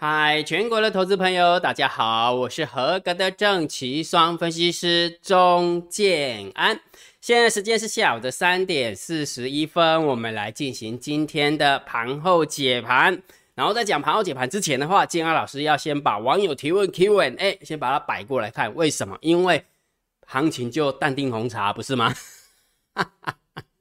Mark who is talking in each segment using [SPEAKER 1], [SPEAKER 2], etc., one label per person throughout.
[SPEAKER 1] 嗨，全国的投资朋友，大家好，我是合格的正奇双分析师钟建安。现在时间是下午的三点四十一分，我们来进行今天的盘后解盘。然后在讲盘后解盘之前的话，建安老师要先把网友提问 Q&A 先把它摆过来看，为什么？因为行情就淡定红茶，不是吗？哈哈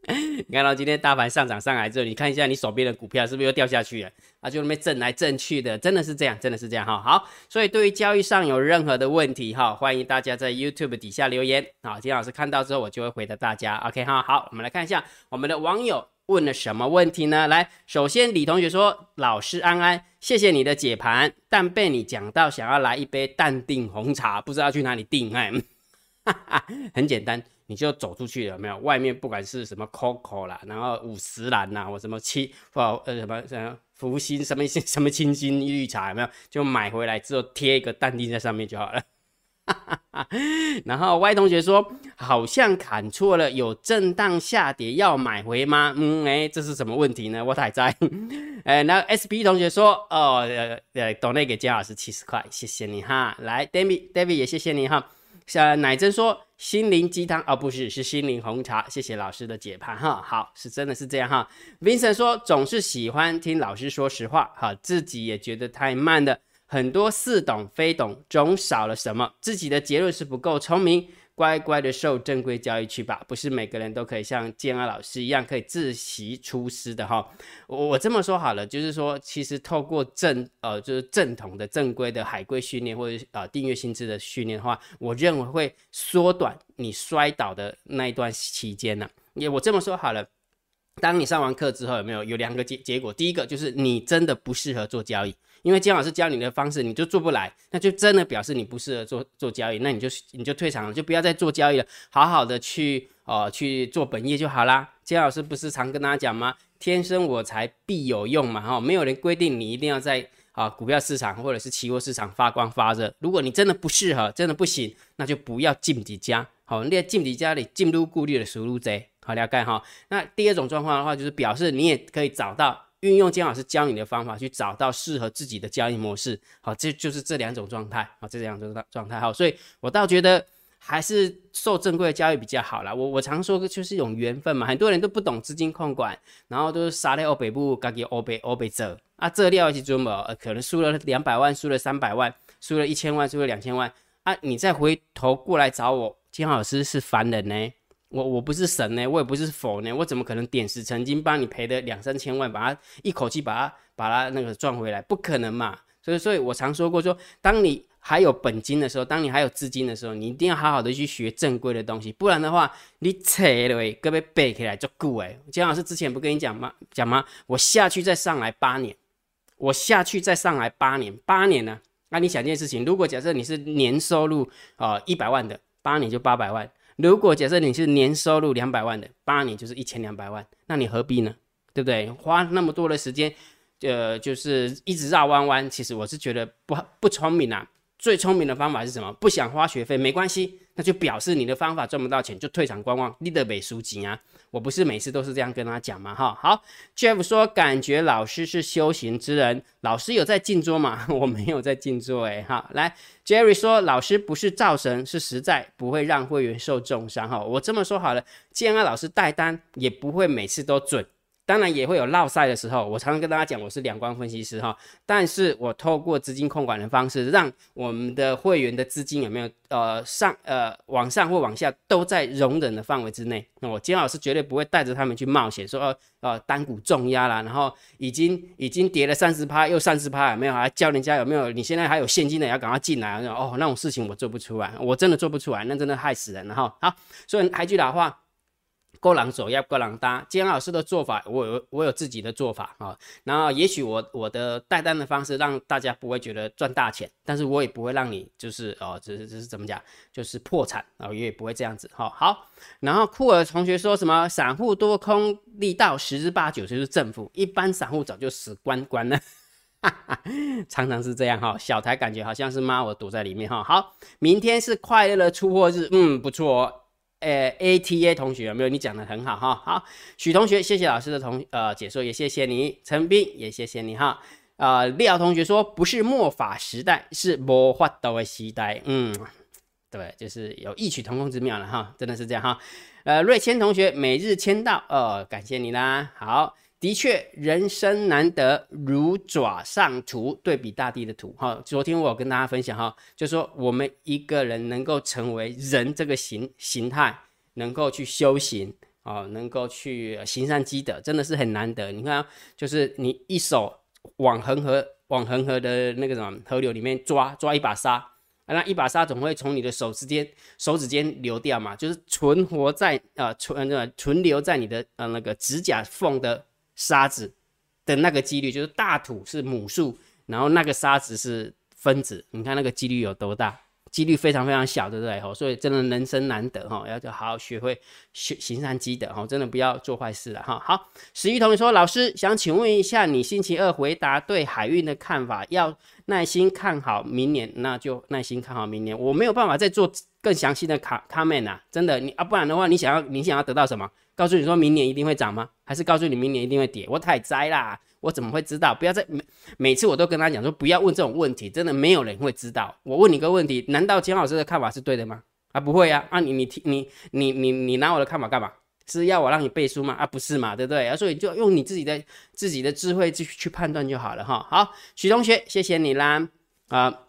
[SPEAKER 1] 你看到今天大盘上涨上来之后，你看一下你手边的股票是不是又掉下去了？啊，就那边震来震去的，真的是这样，真的是这样哈。好，所以对于交易上有任何的问题哈，欢迎大家在 YouTube 底下留言啊，金老师看到之后我就会回答大家。OK 哈，好，我们来看一下我们的网友问了什么问题呢？来，首先李同学说，老师安安，谢谢你的解盘，但被你讲到想要来一杯淡定红茶，不知道去哪里订哎。很简单，你就走出去了没有？外面不管是什么 COCO 啦，然后五十兰呐，或什么七或呃什么什么福星什么什么清新绿茶有没有？就买回来之后贴一个淡定在上面就好了。然后 Y 同学说，好像砍错了，有震荡下跌要买回吗？嗯，哎，这是什么问题呢？我太在。哎，那 SP 同学说，哦，呃呃豆类给姜老师七十块，谢谢你哈。来，David，David 也谢谢你哈。像奶真说心灵鸡汤哦，不是是心灵红茶，谢谢老师的解盘哈，好是真的是这样哈。Vincent 说总是喜欢听老师说实话，哈，自己也觉得太慢的，很多似懂非懂，总少了什么，自己的结论是不够聪明。乖乖的受正规教育去吧，不是每个人都可以像建安老师一样可以自习出师的哈。我我这么说好了，就是说，其实透过正呃就是正统的正规的海归训练或者呃订阅薪资的训练的话，我认为会缩短你摔倒的那一段期间呢。也我这么说好了，当你上完课之后，有没有有两个结结果？第一个就是你真的不适合做交易。因为姜老师教你的方式，你就做不来，那就真的表示你不适合做做交易，那你就你就退场了，就不要再做交易了，好好的去哦去做本业就好啦。姜老师不是常跟大家讲吗？天生我材必有用嘛，哈，没有人规定你一定要在啊股票市场或者是期货市场发光发热。如果你真的不适合，真的不行，那就不要进底家，好，你在进底家里进入顾虑的输入贼，好了解哈。那第二种状况的话，就是表示你也可以找到。运用姜老师教你的方法去找到适合自己的交易模式，好，这就是这两种状态，好，这两种状态，好，所以我倒觉得还是受正规的交易比较好啦。我我常说就是一种缘分嘛，很多人都不懂资金控管，然后都是杀在欧北部，自己欧北欧北走。啊，这料去做嘛，可能输了两百万，输了三百万，输了一千万，输了两千万。啊，你再回头过来找我，姜老师是凡人呢。我我不是神呢，我也不是佛呢，我怎么可能点石成金帮你赔的两三千万，把它一口气把它把它那个赚回来？不可能嘛！所以所以我常说过，说当你还有本金的时候，当你还有资金的时候，你一定要好好的去学正规的东西，不然的话，你扯了各位背起来就够哎。姜老师之前不跟你讲吗？讲吗？我下去再上来八年，我下去再上来八年，八年呢？那你想件事情，如果假设你是年收入啊一百万的，八年就八百万。如果假设你是年收入两百万的，八年就是一千两百万，那你何必呢？对不对？花那么多的时间，呃，就是一直绕弯弯，其实我是觉得不不聪明啊。最聪明的方法是什么？不想花学费没关系，那就表示你的方法赚不到钱，就退场观望，你得美输钱啊！我不是每次都是这样跟他讲嘛？哈，好，Jeff 说感觉老师是修行之人，老师有在静坐吗？我没有在静坐，诶，哈，来，Jerry 说老师不是造神，是实在不会让会员受重伤，哈，我这么说好了，既然老师带单也不会每次都准。当然也会有落赛的时候，我常常跟大家讲，我是两光分析师哈，但是我透过资金控管的方式，让我们的会员的资金有没有呃上呃往上或往下都在容忍的范围之内。那我金老师绝对不会带着他们去冒险，说呃呃单股重压啦，然后已经已经跌了三十趴又三十趴，有没有？还教人家有没有？你现在还有现金的，要赶快进来。哦，那种事情我做不出来，我真的做不出来，那真的害死人了哈。好，所以还一句老话。过狼走要过狼搭，金老师的做法，我有我有自己的做法啊。然后也许我我的带单的方式让大家不会觉得赚大钱，但是我也不会让你就是哦，这是这是怎么讲，就是破产啊，也不会这样子哈。好，然后库尔同学说什么散户多空力道十之八九就是正负，一般散户早就死光光了，常常是这样哈。小台感觉好像是妈我躲在里面哈。好，明天是快乐的出货日，嗯，不错。诶，A T A 同学有没有？你讲的很好哈。好，许同学，谢谢老师的同呃解说，也谢谢你。陈斌也谢谢你哈。啊，廖同学说不是末法时代，是魔法的时代。嗯，对，就是有异曲同工之妙了哈，真的是这样哈。呃，瑞谦同学每日签到，哦，感谢你啦。好，的确，人生难得如爪上图，对比大地的图哈。昨天我跟大家分享哈，就说我们一个人能够成为人这个形形态，能够去修行。哦，能够去行善积德，真的是很难得。你看，就是你一手往恒河、往恒河的那个什么河流里面抓抓一把沙，啊那一把沙总会从你的手之间、手指间流掉嘛，就是存活在呃存呃存留在你的呃那个指甲缝的沙子的那个几率，就是大土是母数，然后那个沙子是分子，你看那个几率有多大？几率非常非常小，对不对？吼，所以真的人生难得哈，要就好好学会学行善积德哈，真的不要做坏事了哈。好，十一同学说，老师想请问一下，你星期二回答对海运的看法，要耐心看好明年，那就耐心看好明年。我没有办法再做更详细的卡 comment 啊，真的你啊，不然的话，你想要你想要得到什么？告诉你说明年一定会涨吗？还是告诉你明年一定会跌？我太栽啦。我怎么会知道？不要再每每次我都跟他讲说，不要问这种问题，真的没有人会知道。我问你个问题，难道姜老师的看法是对的吗？啊，不会啊！啊，你你你你你你拿我的看法干嘛？是要我让你背书吗？啊，不是嘛，对不对？啊，所以就用你自己的自己的智慧去去判断就好了哈。好，许同学，谢谢你啦。啊，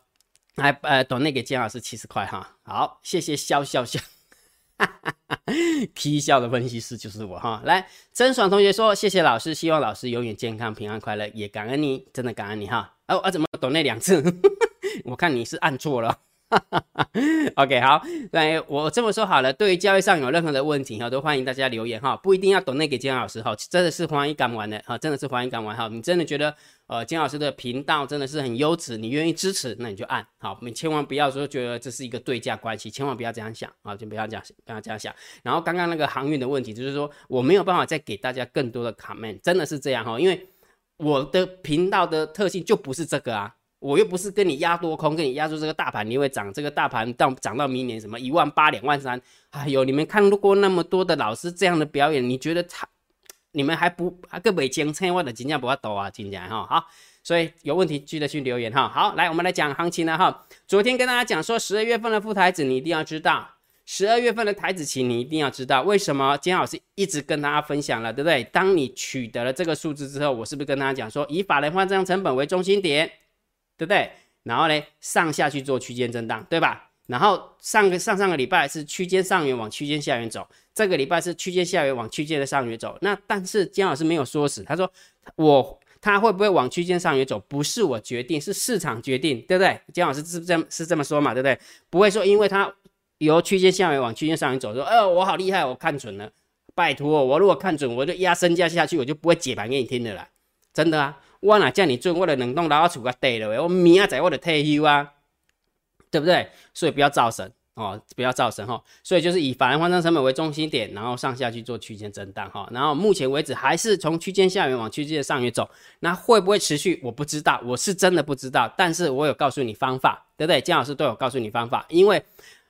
[SPEAKER 1] 来呃，短内给姜老师七十块哈。好，谢谢笑笑笑。哈哈哈，K 笑的分析师就是我哈。来，曾爽同学说：“谢谢老师，希望老师永远健康、平安、快乐，也感恩你，真的感恩你哈。”哦啊，怎么懂那两次？我看你是按错了。哈 哈 OK，好，来，我这么说好了，对于交易上有任何的问题哈，都欢迎大家留言哈，不一定要懂那给金老师哈，真的是欢迎敢玩的哈，真的是欢迎敢玩哈，你真的觉得呃金老师的频道真的是很优质，你愿意支持，那你就按好，你千万不要说觉得这是一个对价关系，千万不要这样想啊，就不要这样不要这样想。然后刚刚那个航运的问题，就是说我没有办法再给大家更多的 comment，真的是这样哈，因为我的频道的特性就不是这个啊。我又不是跟你压多空，跟你压住这个大盘，你会涨这个大盘到涨到明年什么一万八、两万三？哎呦，你们看过那么多的老师这样的表演，你觉得他你们还不还个未精彩？我的金价不要抖啊，金价哈好，所以有问题记得去留言哈。好，来我们来讲行情了哈。昨天跟大家讲说，十二月份的副台子你一定要知道，十二月份的台子期你一定要知道。为什么？金老师一直跟大家分享了，对不对？当你取得了这个数字之后，我是不是跟大家讲说，以法人换账成本为中心点？对不对？然后呢，上下去做区间震荡，对吧？然后上个上上个礼拜是区间上缘往区间下缘走，这个礼拜是区间下缘往区间的上缘走。那但是姜老师没有说死，他说我他会不会往区间上缘走，不是我决定，是市场决定，对不对？姜老师是这是这么说嘛，对不对？不会说因为他由区间下缘往区间上缘走，说哎我好厉害，我看准了，拜托我如果看准，我就压身价下去，我就不会解盘给你听的啦，真的啊。我哪叫你准，我的冷冻老厝个地了，我明仔载我的退休啊，对不对？所以不要造神哦，不要造神哈。所以就是以法人换算成本为中心点，然后上下去做区间震荡哈。然后目前为止还是从区间下缘往区间上缘走，那会不会持续？我不知道，我是真的不知道。但是我有告诉你方法，对不对？姜老师都有告诉你方法，因为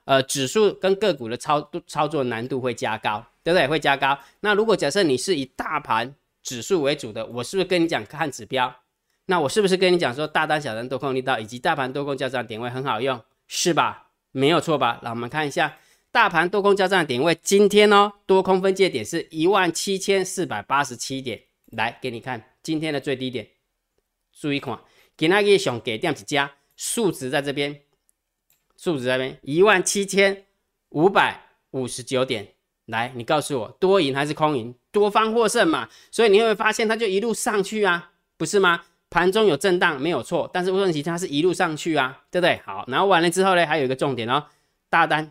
[SPEAKER 1] 呃指数跟个股的操操作难度会加高，对不对？会加高。那如果假设你是以大盘。指数为主的，我是不是跟你讲看指标？那我是不是跟你讲说大单、小单多空力道以及大盘多空交战点位很好用，是吧？没有错吧？那我们看一下大盘多空交战点位，今天哦，多空分界点是一万七千四百八十七点，来给你看今天的最低点，注意看，给那个熊给点几家数值在这边，数值在这边一万七千五百五十九点。来，你告诉我，多赢还是空赢？多方获胜嘛，所以你会发现它就一路上去啊，不是吗？盘中有震荡没有错，但是问题它是一路上去啊，对不对？好，然后完了之后呢，还有一个重点哦，大单，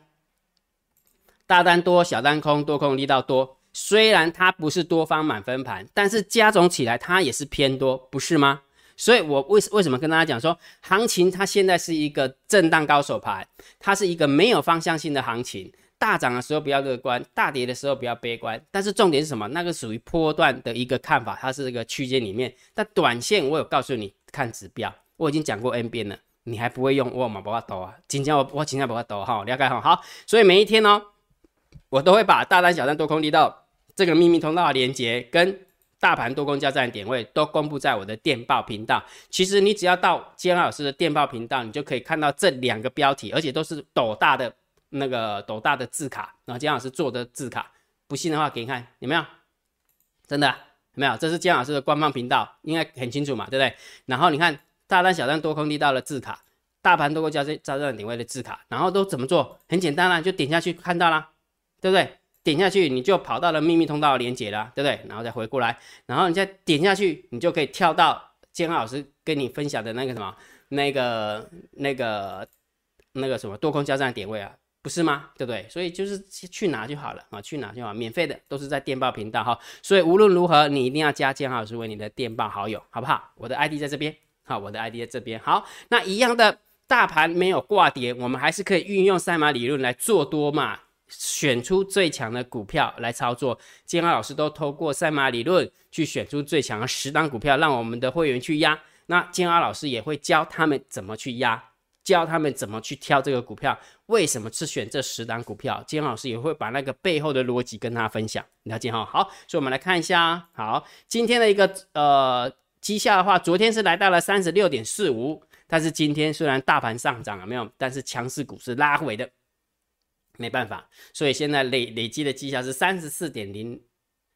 [SPEAKER 1] 大单多，小单空，多空力道多。虽然它不是多方满分盘，但是加总起来它也是偏多，不是吗？所以我为为什么跟大家讲说，行情它现在是一个震荡高手盘，它是一个没有方向性的行情。大涨的时候不要乐观，大跌的时候不要悲观。但是重点是什么？那个属于波段的一个看法，它是一个区间里面。但短线我有告诉你看指标，我已经讲过 N 遍了，你还不会用？我嘛不怕抖啊，今天我我今天不怕抖哈，了解哈。好，所以每一天呢，我都会把大单、小单、多空力道这个秘密通道的连接跟大盘多空交战点位都公布在我的电报频道。其实你只要到建老师的电报频道，你就可以看到这两个标题，而且都是斗大的那个斗大的字卡，然后姜老师做的字卡。不信的话，给你看有没有？真的没有？这是姜老师的官方频道，应该很清楚嘛，对不对？然后你看大单、小单、多空力道的字卡，大盘多空交战交战点位的字卡，然后都怎么做？很简单啦，就点下去看到啦，对不对？点下去，你就跑到了秘密通道连接了，对不对？然后再回过来，然后你再点下去，你就可以跳到建浩老师跟你分享的那个什么，那个、那个、那个什么多空交战点位啊，不是吗？对不对？所以就是去拿就好了啊，去拿就好，免费的都是在电报频道哈。所以无论如何，你一定要加建浩老师为你的电报好友，好不好？我的 ID 在这边，好，我的 ID 在这边。好，那一样的大盘没有挂跌，我们还是可以运用赛马理论来做多嘛。选出最强的股票来操作，建安老师都透过赛马理论去选出最强的十档股票，让我们的会员去压。那建安老师也会教他们怎么去压，教他们怎么去挑这个股票，为什么是选这十档股票？金老师也会把那个背后的逻辑跟他分享，了解哈。好，所以我们来看一下，好，今天的一个呃绩效的话，昨天是来到了三十六点四五，但是今天虽然大盘上涨了没有，但是强势股是拉回的。没办法，所以现在累累积的绩效是三十四点零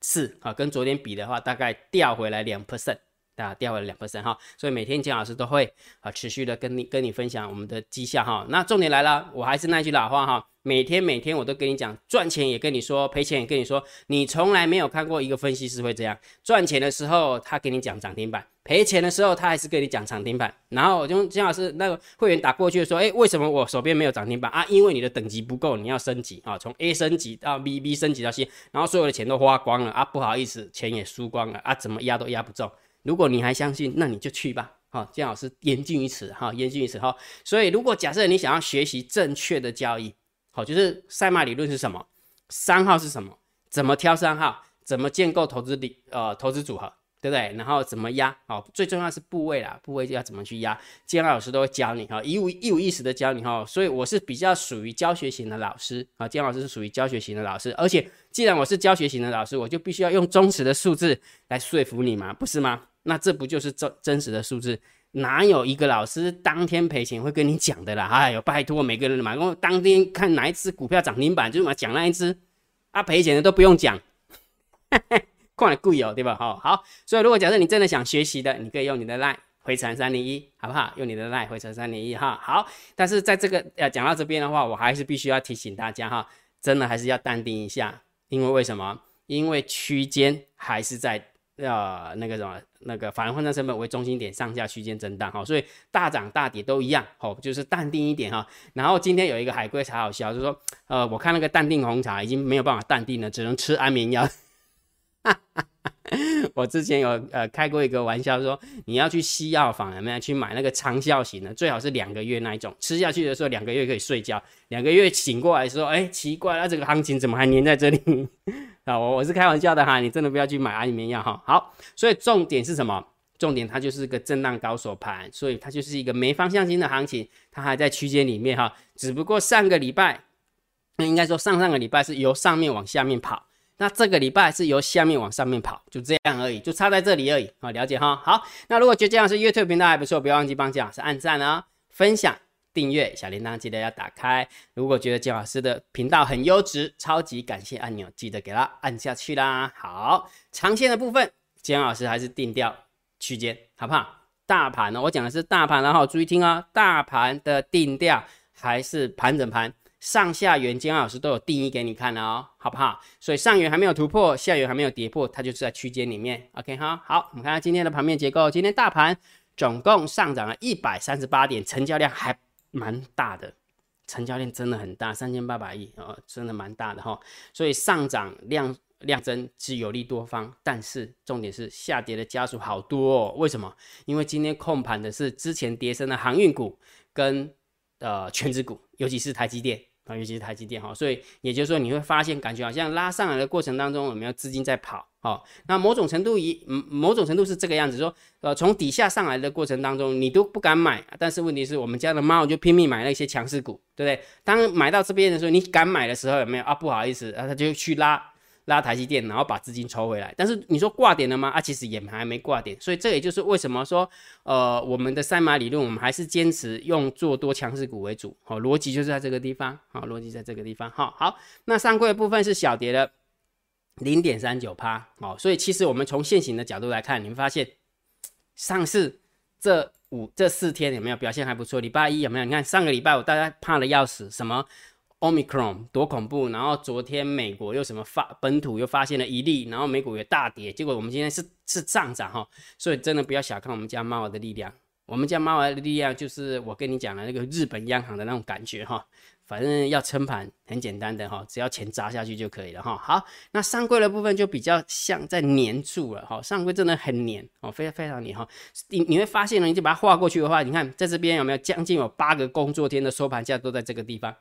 [SPEAKER 1] 四啊，跟昨天比的话，大概掉回来两 percent 啊，掉回来两 percent 哈。所以每天姜老师都会啊持续的跟你跟你分享我们的绩效哈。那重点来了，我还是那句老话哈。每天每天我都跟你讲，赚钱也跟你说，赔钱也跟你说。你从来没有看过一个分析师会这样，赚钱的时候他给你讲涨停板，赔钱的时候他还是跟你讲涨停板。然后我就金老师那个会员打过去说，哎，为什么我手边没有涨停板啊？因为你的等级不够，你要升级啊，从 A 升级到 B，B 升级到 C，然后所有的钱都花光了啊，不好意思，钱也输光了啊，怎么压都压不中。如果你还相信，那你就去吧。好，姜老师言尽于此哈，言尽于此哈。所以如果假设你想要学习正确的交易，好，就是赛马理论是什么？三号是什么？怎么挑三号？怎么建构投资理呃投资组合，对不对？然后怎么压？好，最重要是部位啦，部位要怎么去压？建安老师都会教你哈，一五一五一十的教你哈。所以我是比较属于教学型的老师啊，建安老师是属于教学型的老师。而且既然我是教学型的老师，我就必须要用忠实的数字来说服你嘛，不是吗？那这不就是真真实的数字？哪有一个老师当天赔钱会跟你讲的啦？哎呦，拜托每个人买，我当天看哪一只股票涨停板就嘛讲那一只，啊赔钱的都不用讲，看来贵哦，对吧？好好，所以如果假设你真的想学习的，你可以用你的 line 回传三零一，好不好？用你的 line 回传三零一哈。好，但是在这个呃讲到这边的话，我还是必须要提醒大家哈，真的还是要淡定一下，因为为什么？因为区间还是在。呃，那个什么，那个法人换算成本为中心点，上下区间震荡哈，所以大涨大跌都一样，好，就是淡定一点哈。然后今天有一个海龟才好笑，就是说，呃，我看那个淡定红茶已经没有办法淡定了，只能吃安眠药。哈 哈我之前有呃开过一个玩笑，说你要去西药房有没有去买那个长效型的，最好是两个月那一种，吃下去的时候两个月可以睡觉，两个月醒过来的时候，哎，奇怪了，这个行情怎么还粘在这里？啊，我我是开玩笑的哈，你真的不要去买安眠药哈。好，所以重点是什么？重点它就是个震荡高手盘，所以它就是一个没方向性的行情，它还在区间里面哈。只不过上个礼拜，那应该说上上个礼拜是由上面往下面跑，那这个礼拜是由下面往上面跑，就这样而已，就差在这里而已啊。了解哈。好，那如果觉得这样是 YouTube 频道还不错，不要忘记帮姜老师按赞啊，分享。订阅小铃铛记得要打开。如果觉得姜老师的频道很优质，超级感谢按钮记得给它按下去啦。好，长线的部分，姜老师还是定调区间，好不好？大盘呢，我讲的是大盘，然后注意听啊，大盘的定调还是盘整盘，上下缘姜老师都有定义给你看的哦，好不好？所以上缘还没有突破，下缘还没有跌破，它就是在区间里面。OK 哈，好，我们看看今天的盘面结构，今天大盘总共上涨了一百三十八点，成交量还。蛮大的，成交量真的很大，三千八百亿哦，真的蛮大的哈。所以上涨量量增是有利多方，但是重点是下跌的家属好多哦。为什么？因为今天控盘的是之前跌升的航运股跟呃全指股，尤其是台积电。尤其是台积电哈，所以也就是说，你会发现感觉好像拉上来的过程当中有没有资金在跑？哦，那某种程度以某种程度是这个样子，说呃从底下上来的过程当中你都不敢买，但是问题是我们家的猫就拼命买那些强势股，对不对？当买到这边的时候，你敢买的时候有没有啊？不好意思啊，它就去拉。拉台积电，然后把资金抽回来。但是你说挂点了吗？啊，其实也还没挂点。所以这也就是为什么说，呃，我们的三马理论，我们还是坚持用做多强势股为主。好，逻辑就是在这个地方。好，逻辑在这个地方。好，好，那上柜的部分是小跌了零点三九趴。好，所以其实我们从现行的角度来看，你会发现上市这五这四天有没有表现还不错？礼拜一有没有？你看上个礼拜我大家怕的要死，什么？Omicron 多恐怖，然后昨天美国又什么发本土又发现了一例，然后美股也大跌，结果我们今天是是上涨哈，所以真的不要小看我们家猫的力量，我们家猫的力量就是我跟你讲的那个日本央行的那种感觉哈，反正要撑盘很简单的哈，只要钱砸下去就可以了哈。好，那上柜的部分就比较像在粘住了哈，上柜真的很粘哦，非常非常粘哈，你你会发现呢，你就把它画过去的话，你看在这边有没有将近有八个工作天的收盘价都在这个地方。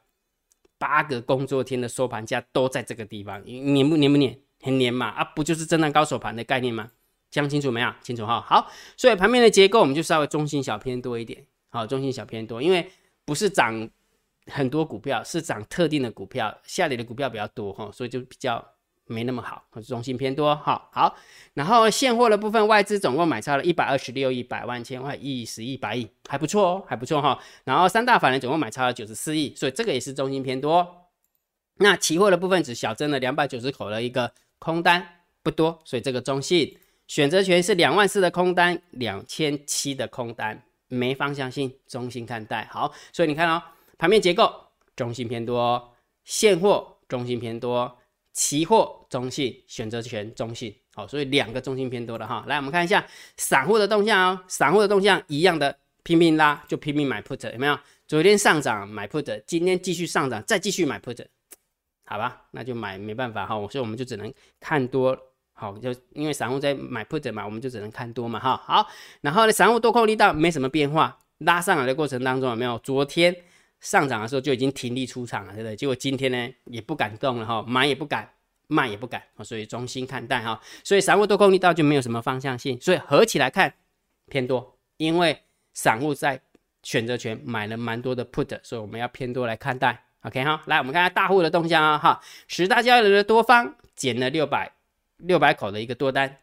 [SPEAKER 1] 八个工作天的收盘价都在这个地方，黏不黏不黏？很黏嘛，啊，不就是震荡高手盘的概念吗？讲清楚没有？清楚哈。好，所以盘面的结构我们就稍微中心小偏多一点，好，中心小偏多，因为不是涨很多股票，是涨特定的股票，下跌的股票比较多哈，所以就比较。没那么好，中性偏多，哈好。然后现货的部分，外资总共买超了一百二十六亿，百万、千万、亿、十亿、百亿，还不错哦，还不错哈。然后三大法人总共买超了九十四亿，所以这个也是中性偏多。那期货的部分只小增了两百九十口的一个空单，不多，所以这个中性。选择权是两万四的空单，两千七的空单，没方向性，中性看待。好，所以你看哦，盘面结构中性偏多，现货中性偏多。期货中性，选择权中性，好，所以两个中性偏多的哈。来，我们看一下散户的动向哦，散户的动向一样的，拼命拉就拼命买 put，有没有？昨天上涨买 put，今天继续上涨再继续买 put，好吧，那就买没办法哈，所以我们就只能看多，好，就因为散户在买 put 嘛，我们就只能看多嘛哈。好，然后呢，散户多空力道没什么变化，拉上来的过程当中有没有？昨天。上涨的时候就已经停利出场了，对不对？结果今天呢也不敢动了哈，买也不敢，卖也不敢，所以中心看待哈。所以散户多空力道就没有什么方向性，所以合起来看偏多，因为散户在选择权买了蛮多的 put，所以我们要偏多来看待。OK 哈，来我们看看大户的动向啊哈，十大交易人的多方减了六百六百口的一个多单，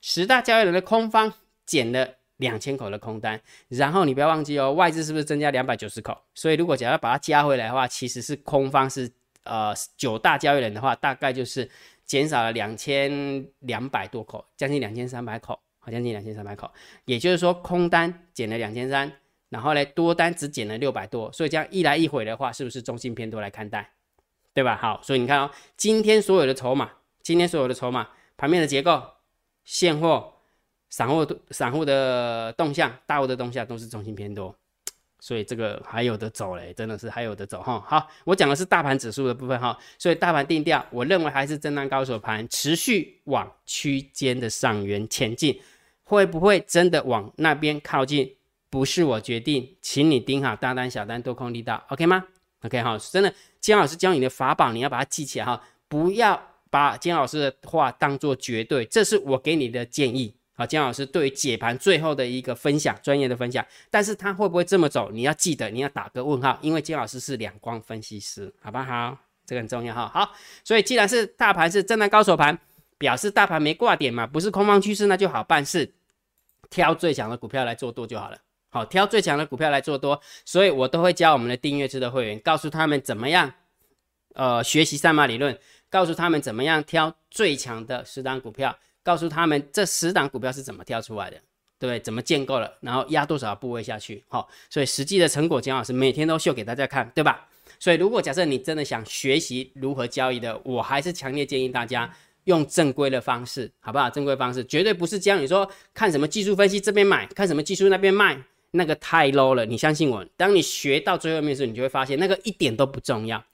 [SPEAKER 1] 十大交易人的空方减了。两千口的空单，然后你不要忘记哦，外资是不是增加两百九十口？所以如果假要把它加回来的话，其实是空方是呃九大交易人的话，大概就是减少了两千两百多口，将近两千三百口，好，将近两千三百口。也就是说，空单减了两千三，然后呢多单只减了六百多，所以这样一来一回的话，是不是中性偏多来看待？对吧？好，所以你看哦，今天所有的筹码，今天所有的筹码盘面的结构，现货。散户散户的动向，大户的动向都是中心偏多，所以这个还有的走嘞，真的是还有的走哈。好，我讲的是大盘指数的部分哈，所以大盘定调，我认为还是震荡高手盘，持续往区间的上缘前进，会不会真的往那边靠近？不是我决定，请你盯好大单、小单、多空力道，OK 吗？OK 哈，真的，金老师教你的法宝，你要把它记起来哈，不要把金老师的话当做绝对，这是我给你的建议。好，姜老师对于解盘最后的一个分享，专业的分享，但是他会不会这么走？你要记得，你要打个问号，因为姜老师是两光分析师，好不好？这个很重要哈。好，所以既然是大盘是震荡高手盘，表示大盘没挂点嘛，不是空方趋势，那就好办事，挑最强的股票来做多就好了。好，挑最强的股票来做多，所以我都会教我们的订阅制的会员，告诉他们怎么样，呃，学习三马理论，告诉他们怎么样挑最强的十档股票。告诉他们这十档股票是怎么跳出来的，对不对？怎么建构了，然后压多少部位下去，好，所以实际的成果姜老师每天都秀给大家看，对吧？所以如果假设你真的想学习如何交易的，我还是强烈建议大家用正规的方式，好不好？正规方式绝对不是教你说看什么技术分析这边买，看什么技术那边卖，那个太 low 了。你相信我，当你学到最后面的时候，你就会发现那个一点都不重要，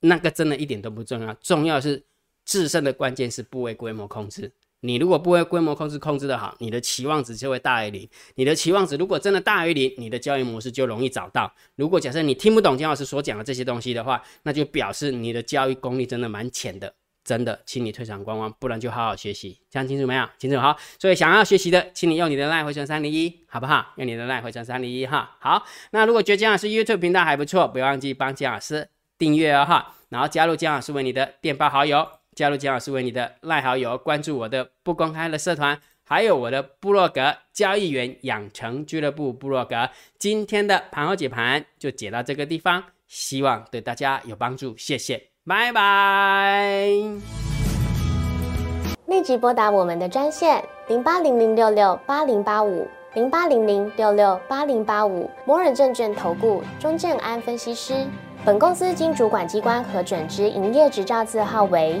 [SPEAKER 1] 那个真的一点都不重要，重要的是制胜的关键是部位规模控制。你如果不会规模控制控制的好，你的期望值就会大于零。你的期望值如果真的大于零，你的交易模式就容易找到。如果假设你听不懂姜老师所讲的这些东西的话，那就表示你的交易功力真的蛮浅的。真的，请你退场观望，不然就好好学习。讲清楚没有？清楚好。所以想要学习的，请你用你的赖回传三零一，好不好？用你的赖回传三零一哈。好，那如果觉得姜老师 YouTube 频道还不错，不要忘记帮姜老师订阅哦哈，然后加入姜老师为你的电报好友。加入姜老师为你的赖好友，关注我的不公开的社团，还有我的部落格交易员养成俱乐部部落格。今天的盘后解盘就解到这个地方，希望对大家有帮助，谢谢，拜拜。
[SPEAKER 2] 立即拨打我们的专线零八零零六六八零八五零八零零六六八零八五摩尔证券投顾钟正安分析师。本公司经主管机关核准之营业执照字号为